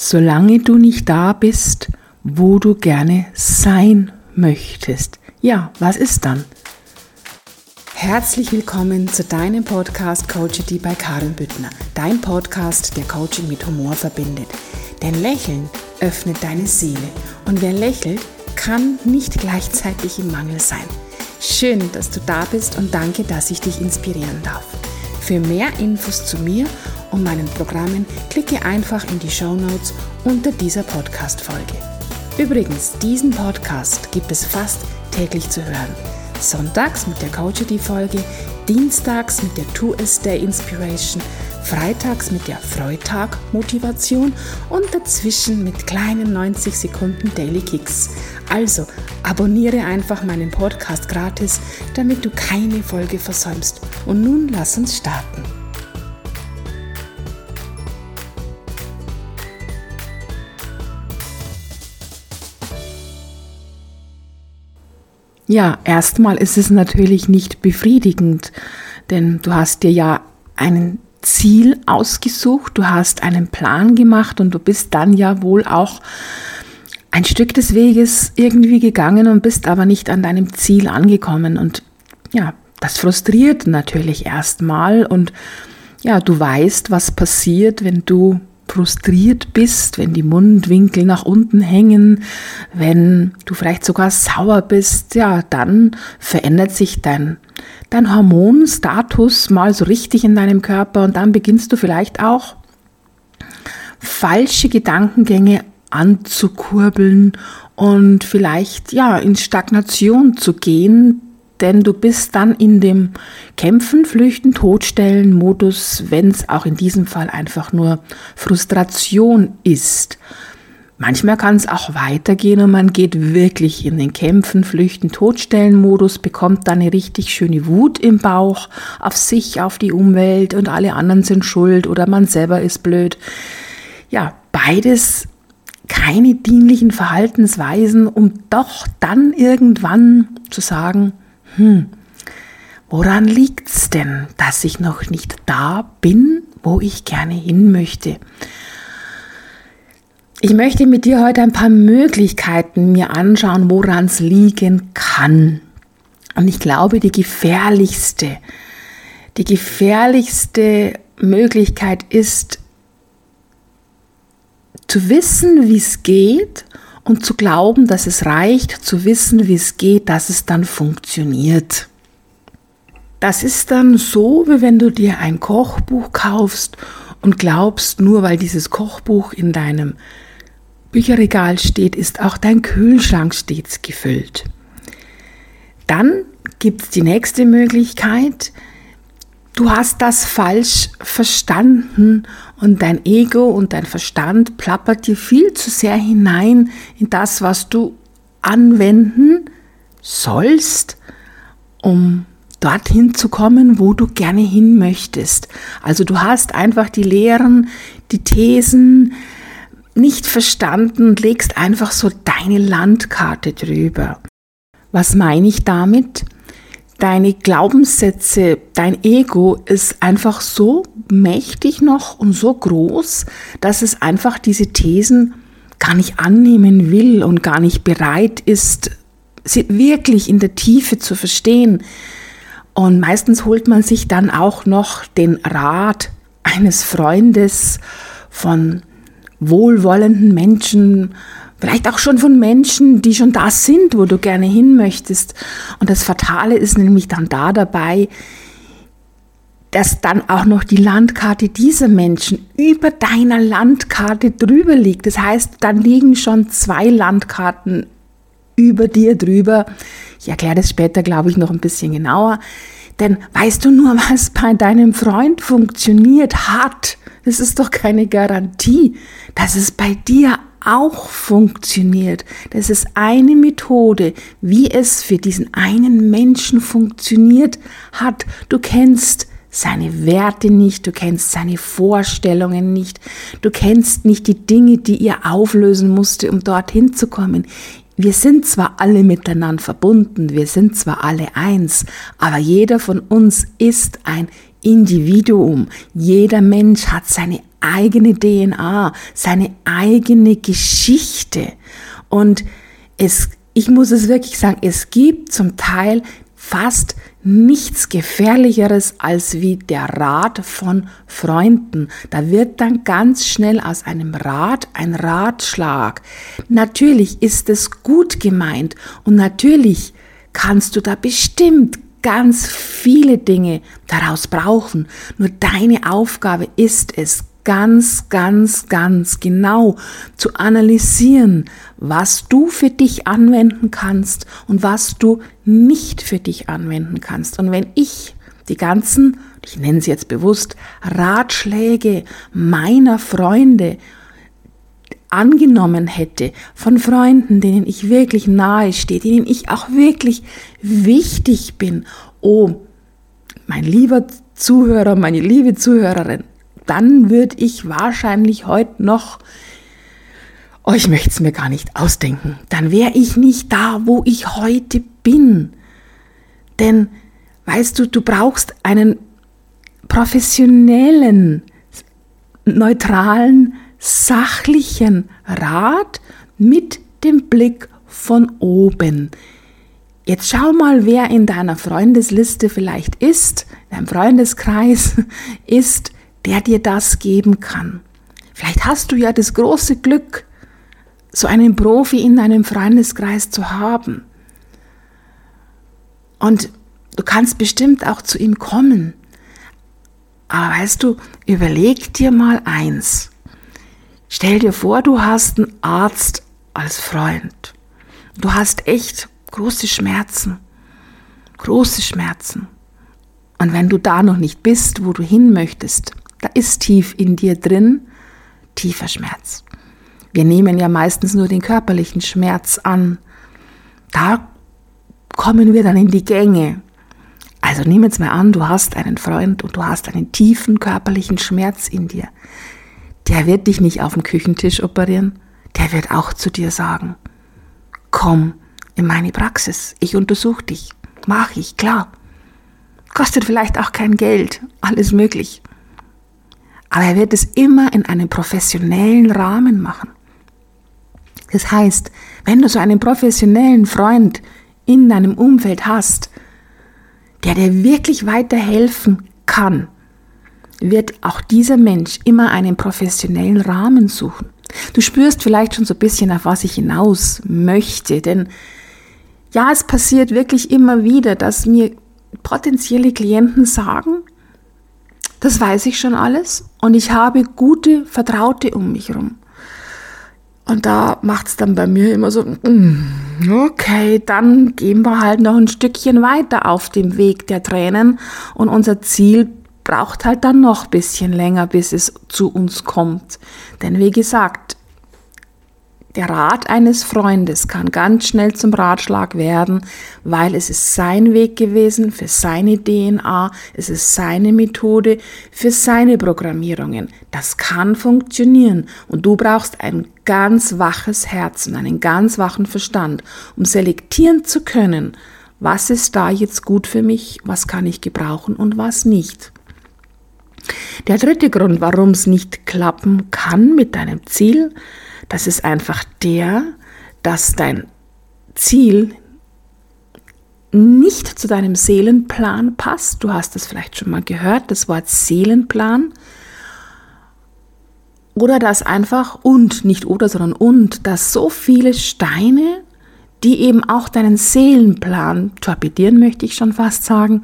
solange du nicht da bist, wo du gerne sein möchtest. Ja, was ist dann? Herzlich willkommen zu deinem Podcast Coachity bei Karin Büttner. Dein Podcast, der Coaching mit Humor verbindet. Denn Lächeln öffnet deine Seele. Und wer lächelt, kann nicht gleichzeitig im Mangel sein. Schön, dass du da bist und danke, dass ich dich inspirieren darf. Für mehr Infos zu mir und meinen Programmen klicke einfach in die Show Notes unter dieser Podcast-Folge. Übrigens, diesen Podcast gibt es fast täglich zu hören. Sonntags mit der Coachity-Folge, dienstags mit der Two A Day Inspiration, freitags mit der Freitag Motivation und dazwischen mit kleinen 90 Sekunden Daily Kicks. Also abonniere einfach meinen Podcast gratis, damit du keine Folge versäumst. Und nun lass uns starten. Ja, erstmal ist es natürlich nicht befriedigend, denn du hast dir ja einen Ziel ausgesucht, du hast einen Plan gemacht und du bist dann ja wohl auch ein Stück des Weges irgendwie gegangen und bist aber nicht an deinem Ziel angekommen. Und ja, das frustriert natürlich erstmal und ja, du weißt, was passiert, wenn du frustriert bist, wenn die Mundwinkel nach unten hängen, wenn du vielleicht sogar sauer bist, ja, dann verändert sich dein, dein Hormonstatus mal so richtig in deinem Körper und dann beginnst du vielleicht auch falsche Gedankengänge anzukurbeln und vielleicht ja in Stagnation zu gehen, denn du bist dann in dem Kämpfen, Flüchten, Todstellen Modus, wenn es auch in diesem Fall einfach nur Frustration ist. Manchmal kann es auch weitergehen und man geht wirklich in den Kämpfen, Flüchten, Todstellen Modus, bekommt dann eine richtig schöne Wut im Bauch auf sich, auf die Umwelt und alle anderen sind schuld oder man selber ist blöd. Ja, beides keine dienlichen Verhaltensweisen, um doch dann irgendwann zu sagen, hm, woran liegt's denn, dass ich noch nicht da bin, wo ich gerne hin möchte? Ich möchte mit dir heute ein paar Möglichkeiten mir anschauen, woran es liegen kann. Und ich glaube, die gefährlichste, die gefährlichste Möglichkeit ist, zu wissen, wie es geht und zu glauben, dass es reicht, zu wissen, wie es geht, dass es dann funktioniert. Das ist dann so, wie wenn du dir ein Kochbuch kaufst und glaubst, nur weil dieses Kochbuch in deinem Bücherregal steht, ist auch dein Kühlschrank stets gefüllt. Dann gibt es die nächste Möglichkeit, du hast das falsch verstanden und dein Ego und dein Verstand plappert dir viel zu sehr hinein in das, was du anwenden sollst, um dorthin zu kommen, wo du gerne hin möchtest. Also du hast einfach die Lehren, die Thesen nicht verstanden und legst einfach so deine Landkarte drüber. Was meine ich damit? Deine Glaubenssätze, dein Ego ist einfach so mächtig noch und so groß, dass es einfach diese Thesen gar nicht annehmen will und gar nicht bereit ist, sie wirklich in der Tiefe zu verstehen. Und meistens holt man sich dann auch noch den Rat eines Freundes von wohlwollenden Menschen, Vielleicht auch schon von Menschen, die schon da sind, wo du gerne hin möchtest. Und das Fatale ist nämlich dann da dabei, dass dann auch noch die Landkarte dieser Menschen über deiner Landkarte drüber liegt. Das heißt, dann liegen schon zwei Landkarten über dir drüber. Ich erkläre das später, glaube ich, noch ein bisschen genauer. Denn weißt du nur, was bei deinem Freund funktioniert hat? Das ist doch keine Garantie, dass es bei dir auch funktioniert. Das ist eine Methode, wie es für diesen einen Menschen funktioniert hat. Du kennst seine Werte nicht, du kennst seine Vorstellungen nicht, du kennst nicht die Dinge, die ihr auflösen musste, um dorthin zu kommen. Wir sind zwar alle miteinander verbunden, wir sind zwar alle eins, aber jeder von uns ist ein Individuum. Jeder Mensch hat seine eigene DNA, seine eigene Geschichte. Und es, ich muss es wirklich sagen, es gibt zum Teil fast nichts gefährlicheres als wie der Rat von Freunden. Da wird dann ganz schnell aus einem Rat ein Ratschlag. Natürlich ist es gut gemeint und natürlich kannst du da bestimmt ganz viele Dinge daraus brauchen. Nur deine Aufgabe ist es, ganz, ganz, ganz genau zu analysieren, was du für dich anwenden kannst und was du nicht für dich anwenden kannst. Und wenn ich die ganzen, ich nenne sie jetzt bewusst, Ratschläge meiner Freunde angenommen hätte, von Freunden, denen ich wirklich nahe stehe, denen ich auch wirklich wichtig bin, oh, mein lieber Zuhörer, meine liebe Zuhörerin, dann würde ich wahrscheinlich heute noch, oh, ich möchte es mir gar nicht ausdenken, dann wäre ich nicht da, wo ich heute bin. Denn, weißt du, du brauchst einen professionellen, neutralen, sachlichen Rat mit dem Blick von oben. Jetzt schau mal, wer in deiner Freundesliste vielleicht ist, in deinem Freundeskreis ist, der dir das geben kann. Vielleicht hast du ja das große Glück, so einen Profi in deinem Freundeskreis zu haben. Und du kannst bestimmt auch zu ihm kommen. Aber weißt du, überleg dir mal eins. Stell dir vor, du hast einen Arzt als Freund. Du hast echt große Schmerzen. Große Schmerzen. Und wenn du da noch nicht bist, wo du hin möchtest, da ist tief in dir drin tiefer Schmerz. Wir nehmen ja meistens nur den körperlichen Schmerz an. Da kommen wir dann in die Gänge. Also nimm jetzt mal an, du hast einen Freund und du hast einen tiefen körperlichen Schmerz in dir. Der wird dich nicht auf dem Küchentisch operieren, der wird auch zu dir sagen, komm in meine Praxis, ich untersuche dich, mach ich, klar. Kostet vielleicht auch kein Geld, alles möglich. Aber er wird es immer in einem professionellen Rahmen machen. Das heißt, wenn du so einen professionellen Freund in deinem Umfeld hast, der dir wirklich weiterhelfen kann, wird auch dieser Mensch immer einen professionellen Rahmen suchen. Du spürst vielleicht schon so ein bisschen, auf was ich hinaus möchte, denn ja, es passiert wirklich immer wieder, dass mir potenzielle Klienten sagen, das weiß ich schon alles und ich habe gute Vertraute um mich herum. Und da macht es dann bei mir immer so, mm, okay, dann gehen wir halt noch ein Stückchen weiter auf dem Weg der Tränen und unser Ziel braucht halt dann noch ein bisschen länger, bis es zu uns kommt. Denn wie gesagt, der Rat eines Freundes kann ganz schnell zum Ratschlag werden, weil es ist sein Weg gewesen für seine DNA, es ist seine Methode für seine Programmierungen. Das kann funktionieren und du brauchst ein ganz waches Herz und einen ganz wachen Verstand, um selektieren zu können, was ist da jetzt gut für mich, was kann ich gebrauchen und was nicht. Der dritte Grund, warum es nicht klappen kann mit deinem Ziel, das ist einfach der, dass dein Ziel nicht zu deinem Seelenplan passt. Du hast das vielleicht schon mal gehört, das Wort Seelenplan. Oder dass einfach und, nicht oder, sondern und, dass so viele Steine, die eben auch deinen Seelenplan torpedieren, möchte ich schon fast sagen,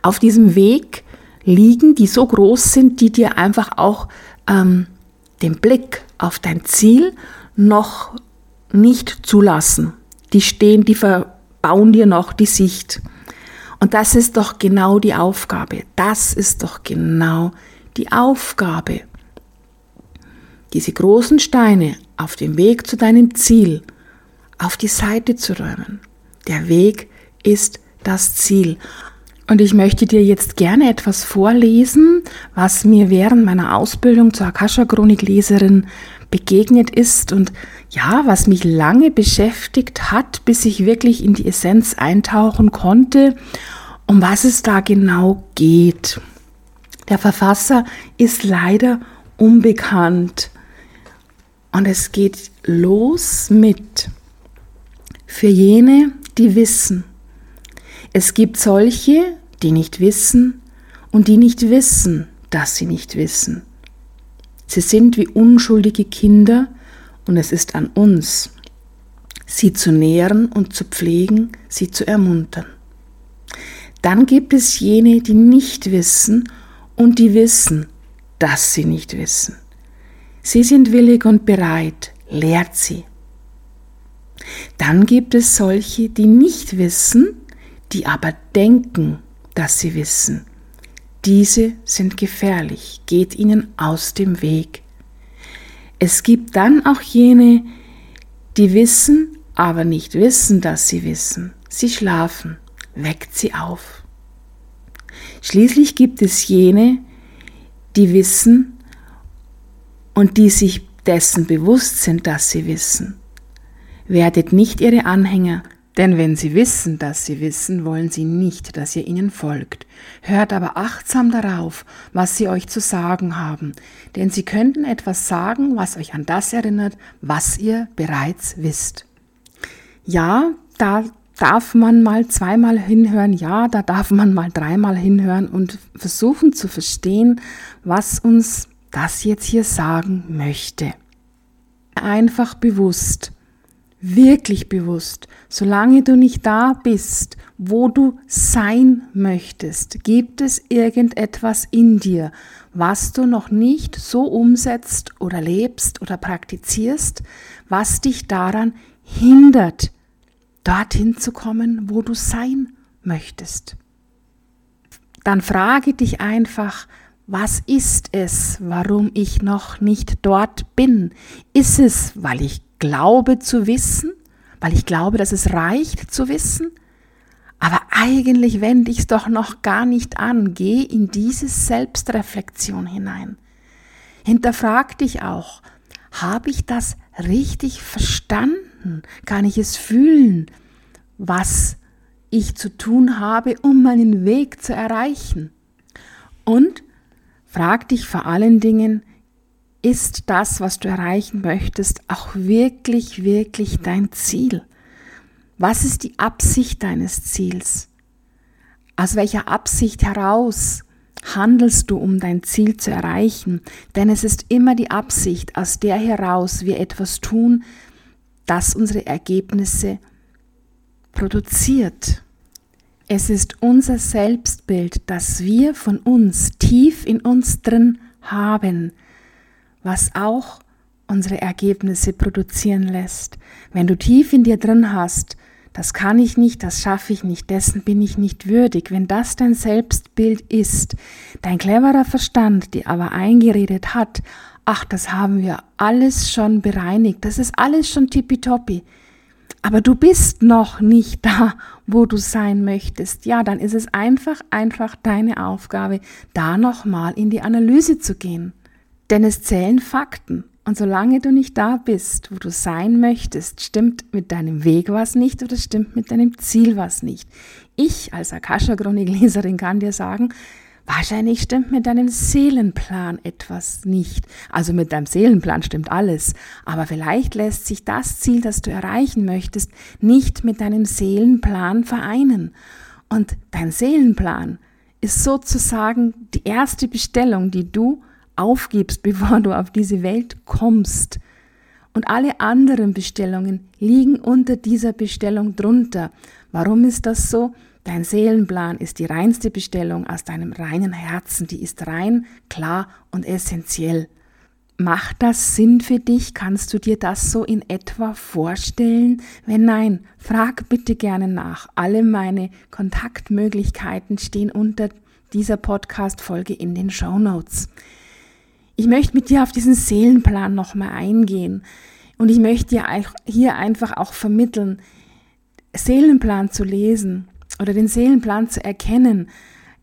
auf diesem Weg liegen, die so groß sind, die dir einfach auch ähm, den Blick auf dein Ziel noch nicht zulassen. Die stehen, die verbauen dir noch die Sicht. Und das ist doch genau die Aufgabe. Das ist doch genau die Aufgabe. Diese großen Steine auf dem Weg zu deinem Ziel auf die Seite zu räumen. Der Weg ist das Ziel. Und ich möchte dir jetzt gerne etwas vorlesen, was mir während meiner Ausbildung zur Akasha-Chronik-Leserin begegnet ist und ja, was mich lange beschäftigt hat, bis ich wirklich in die Essenz eintauchen konnte, um was es da genau geht. Der Verfasser ist leider unbekannt. Und es geht los mit für jene, die wissen. Es gibt solche, die nicht wissen und die nicht wissen, dass sie nicht wissen. Sie sind wie unschuldige Kinder und es ist an uns, sie zu nähren und zu pflegen, sie zu ermuntern. Dann gibt es jene, die nicht wissen und die wissen, dass sie nicht wissen. Sie sind willig und bereit, lehrt sie. Dann gibt es solche, die nicht wissen, die aber denken, dass sie wissen. Diese sind gefährlich, geht ihnen aus dem Weg. Es gibt dann auch jene, die wissen, aber nicht wissen, dass sie wissen. Sie schlafen, weckt sie auf. Schließlich gibt es jene, die wissen und die sich dessen bewusst sind, dass sie wissen. Werdet nicht ihre Anhänger, denn wenn sie wissen, dass sie wissen, wollen sie nicht, dass ihr ihnen folgt. Hört aber achtsam darauf, was sie euch zu sagen haben, denn sie könnten etwas sagen, was euch an das erinnert, was ihr bereits wisst. Ja, da darf man mal zweimal hinhören, ja, da darf man mal dreimal hinhören und versuchen zu verstehen, was uns das jetzt hier sagen möchte. Einfach bewusst, wirklich bewusst, solange du nicht da bist, wo du sein möchtest, gibt es irgendetwas in dir, was du noch nicht so umsetzt oder lebst oder praktizierst, was dich daran hindert, dorthin zu kommen, wo du sein möchtest. Dann frage dich einfach, was ist es, warum ich noch nicht dort bin? Ist es, weil ich glaube zu wissen, weil ich glaube, dass es reicht zu wissen? Aber eigentlich wende ich es doch noch gar nicht an. Geh in diese Selbstreflexion hinein. Hinterfrag dich auch, habe ich das richtig verstanden? Kann ich es fühlen, was ich zu tun habe, um meinen Weg zu erreichen. Und frag dich vor allen Dingen, ist das, was du erreichen möchtest, auch wirklich, wirklich dein Ziel? Was ist die Absicht deines Ziels? Aus welcher Absicht heraus handelst du, um dein Ziel zu erreichen? Denn es ist immer die Absicht, aus der heraus wir etwas tun, das unsere Ergebnisse produziert. Es ist unser Selbstbild, das wir von uns tief in uns drin haben, was auch unsere Ergebnisse produzieren lässt. Wenn du tief in dir drin hast, das kann ich nicht, das schaffe ich nicht, dessen bin ich nicht würdig. Wenn das dein Selbstbild ist, dein cleverer Verstand dir aber eingeredet hat, ach, das haben wir alles schon bereinigt, das ist alles schon tippitoppi. Aber du bist noch nicht da, wo du sein möchtest. Ja, dann ist es einfach, einfach deine Aufgabe, da nochmal in die Analyse zu gehen. Denn es zählen Fakten. Und solange du nicht da bist, wo du sein möchtest, stimmt mit deinem Weg was nicht oder stimmt mit deinem Ziel was nicht. Ich als Akasha-Chronik-Leserin kann dir sagen, Wahrscheinlich stimmt mit deinem Seelenplan etwas nicht. Also mit deinem Seelenplan stimmt alles. Aber vielleicht lässt sich das Ziel, das du erreichen möchtest, nicht mit deinem Seelenplan vereinen. Und dein Seelenplan ist sozusagen die erste Bestellung, die du aufgibst, bevor du auf diese Welt kommst. Und alle anderen Bestellungen liegen unter dieser Bestellung drunter. Warum ist das so? Dein Seelenplan ist die reinste Bestellung aus deinem reinen Herzen, die ist rein, klar und essentiell. Macht das Sinn für dich? Kannst du dir das so in etwa vorstellen? Wenn nein, frag bitte gerne nach. Alle meine Kontaktmöglichkeiten stehen unter dieser Podcast-Folge in den Show Notes. Ich möchte mit dir auf diesen Seelenplan nochmal eingehen. Und ich möchte dir hier einfach auch vermitteln, Seelenplan zu lesen oder den Seelenplan zu erkennen,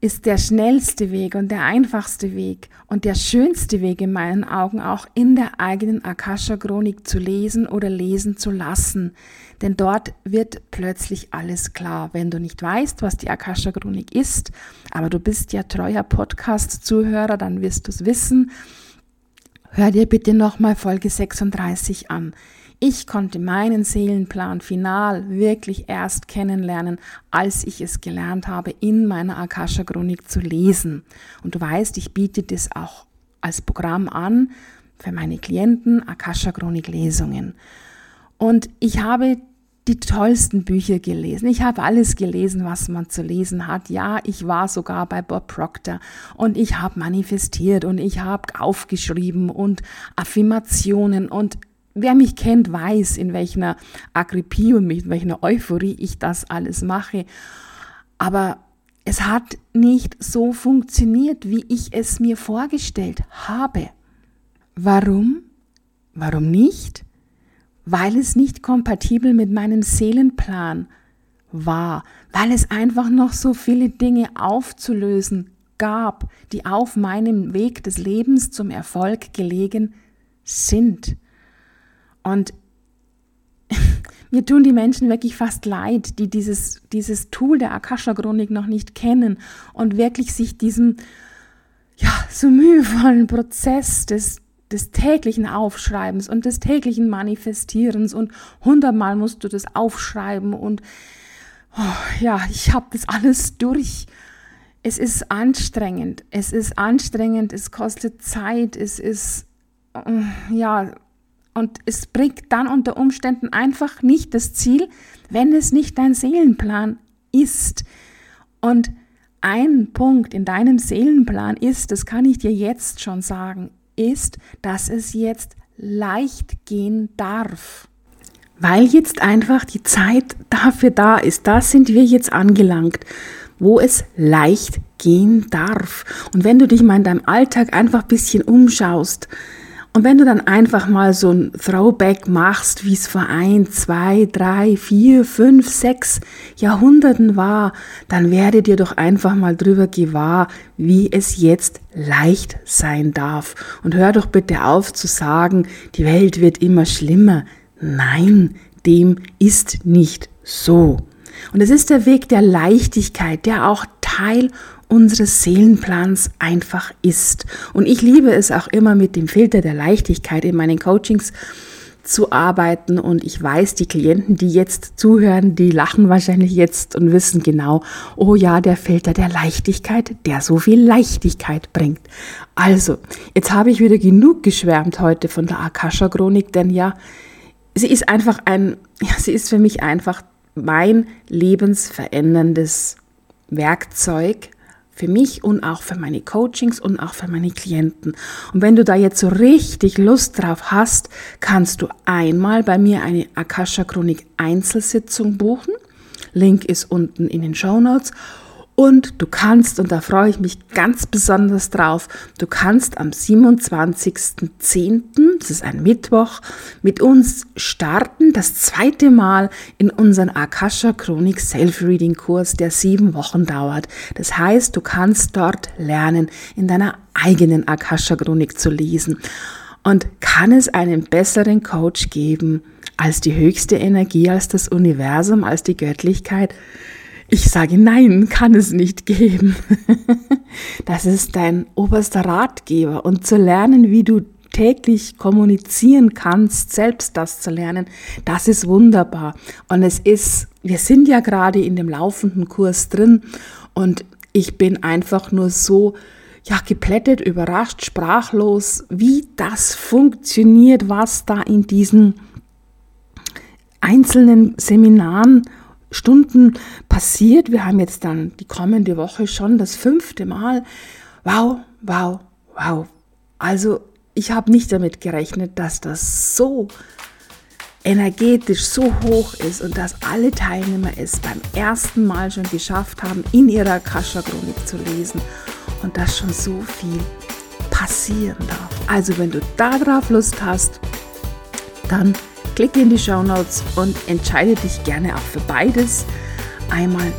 ist der schnellste Weg und der einfachste Weg und der schönste Weg in meinen Augen auch in der eigenen Akasha-Chronik zu lesen oder lesen zu lassen. Denn dort wird plötzlich alles klar. Wenn du nicht weißt, was die Akasha-Chronik ist, aber du bist ja treuer Podcast-Zuhörer, dann wirst du es wissen. Hör dir bitte nochmal Folge 36 an. Ich konnte meinen Seelenplan final wirklich erst kennenlernen, als ich es gelernt habe, in meiner Akasha-Chronik zu lesen. Und du weißt, ich biete das auch als Programm an für meine Klienten, Akasha-Chronik-Lesungen. Und ich habe die tollsten Bücher gelesen. Ich habe alles gelesen, was man zu lesen hat. Ja, ich war sogar bei Bob Proctor und ich habe manifestiert und ich habe aufgeschrieben und Affirmationen und Wer mich kennt, weiß, in welcher Agrippie und mit welcher Euphorie ich das alles mache. Aber es hat nicht so funktioniert, wie ich es mir vorgestellt habe. Warum? Warum nicht? Weil es nicht kompatibel mit meinem Seelenplan war, weil es einfach noch so viele Dinge aufzulösen gab, die auf meinem Weg des Lebens zum Erfolg gelegen sind. Und mir tun die Menschen wirklich fast leid, die dieses, dieses Tool der Akasha-Chronik noch nicht kennen und wirklich sich diesem ja, so mühevollen Prozess des, des täglichen Aufschreibens und des täglichen Manifestierens und hundertmal musst du das aufschreiben und oh, ja, ich habe das alles durch. Es ist anstrengend, es ist anstrengend, es kostet Zeit, es ist ja und es bringt dann unter Umständen einfach nicht das Ziel, wenn es nicht dein Seelenplan ist. Und ein Punkt in deinem Seelenplan ist, das kann ich dir jetzt schon sagen, ist, dass es jetzt leicht gehen darf. Weil jetzt einfach die Zeit dafür da ist. Da sind wir jetzt angelangt, wo es leicht gehen darf. Und wenn du dich mal in deinem Alltag einfach ein bisschen umschaust, und wenn du dann einfach mal so ein Throwback machst, wie es vor ein, zwei, drei, vier, fünf, sechs Jahrhunderten war, dann werde dir doch einfach mal drüber gewahr, wie es jetzt leicht sein darf. Und hör doch bitte auf zu sagen, die Welt wird immer schlimmer. Nein, dem ist nicht so. Und es ist der Weg der Leichtigkeit, der auch Teil unseres Seelenplans einfach ist. Und ich liebe es auch immer mit dem Filter der Leichtigkeit in meinen Coachings zu arbeiten und ich weiß, die Klienten, die jetzt zuhören, die lachen wahrscheinlich jetzt und wissen genau, oh ja, der Filter der Leichtigkeit, der so viel Leichtigkeit bringt. Also, jetzt habe ich wieder genug geschwärmt heute von der Akasha Chronik, denn ja, sie ist einfach ein, ja, sie ist für mich einfach mein lebensveränderndes Werkzeug, für mich und auch für meine Coachings und auch für meine Klienten. Und wenn du da jetzt so richtig Lust drauf hast, kannst du einmal bei mir eine Akasha Chronik Einzelsitzung buchen. Link ist unten in den Show Notes und du kannst, und da freue ich mich ganz besonders drauf, du kannst am 27.10., das ist ein Mittwoch, mit uns starten, das zweite Mal in unseren Akasha Chronik Self-Reading Kurs, der sieben Wochen dauert. Das heißt, du kannst dort lernen, in deiner eigenen Akasha Chronik zu lesen. Und kann es einen besseren Coach geben als die höchste Energie, als das Universum, als die Göttlichkeit? Ich sage nein, kann es nicht geben. Das ist dein oberster Ratgeber und zu lernen, wie du täglich kommunizieren kannst, selbst das zu lernen, das ist wunderbar. Und es ist, wir sind ja gerade in dem laufenden Kurs drin und ich bin einfach nur so, ja, geplättet, überrascht, sprachlos, wie das funktioniert, was da in diesen einzelnen Seminaren Stunden passiert. Wir haben jetzt dann die kommende Woche schon das fünfte Mal. Wow, wow, wow. Also ich habe nicht damit gerechnet, dass das so energetisch so hoch ist und dass alle Teilnehmer es beim ersten Mal schon geschafft haben, in ihrer Akasha-Chronik zu lesen und dass schon so viel passieren darf. Also wenn du darauf Lust hast, dann klicke in die Show Notes und entscheide dich gerne auch für beides. Einmal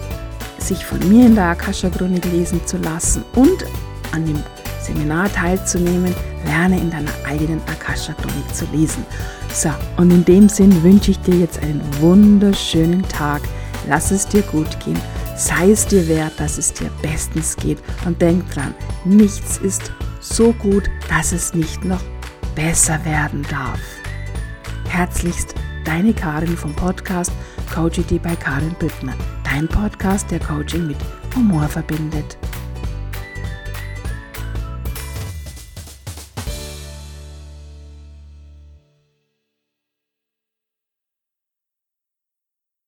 sich von mir in der Akasha-Chronik lesen zu lassen und an dem Seminar teilzunehmen, lerne in deiner eigenen Akasha-Chronik zu lesen. So, und in dem Sinn wünsche ich dir jetzt einen wunderschönen Tag. Lass es dir gut gehen. Sei es dir wert, dass es dir bestens geht. Und denk dran, nichts ist so gut, dass es nicht noch besser werden darf. Herzlichst deine Karin vom Podcast Coachity bei Karin Büttner. Dein Podcast, der Coaching mit Humor verbindet.